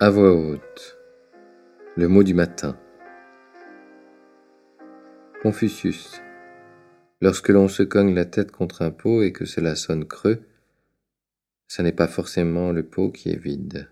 À voix haute. Le mot du matin. Confucius. Lorsque l'on se cogne la tête contre un pot et que cela sonne creux, ce n'est pas forcément le pot qui est vide.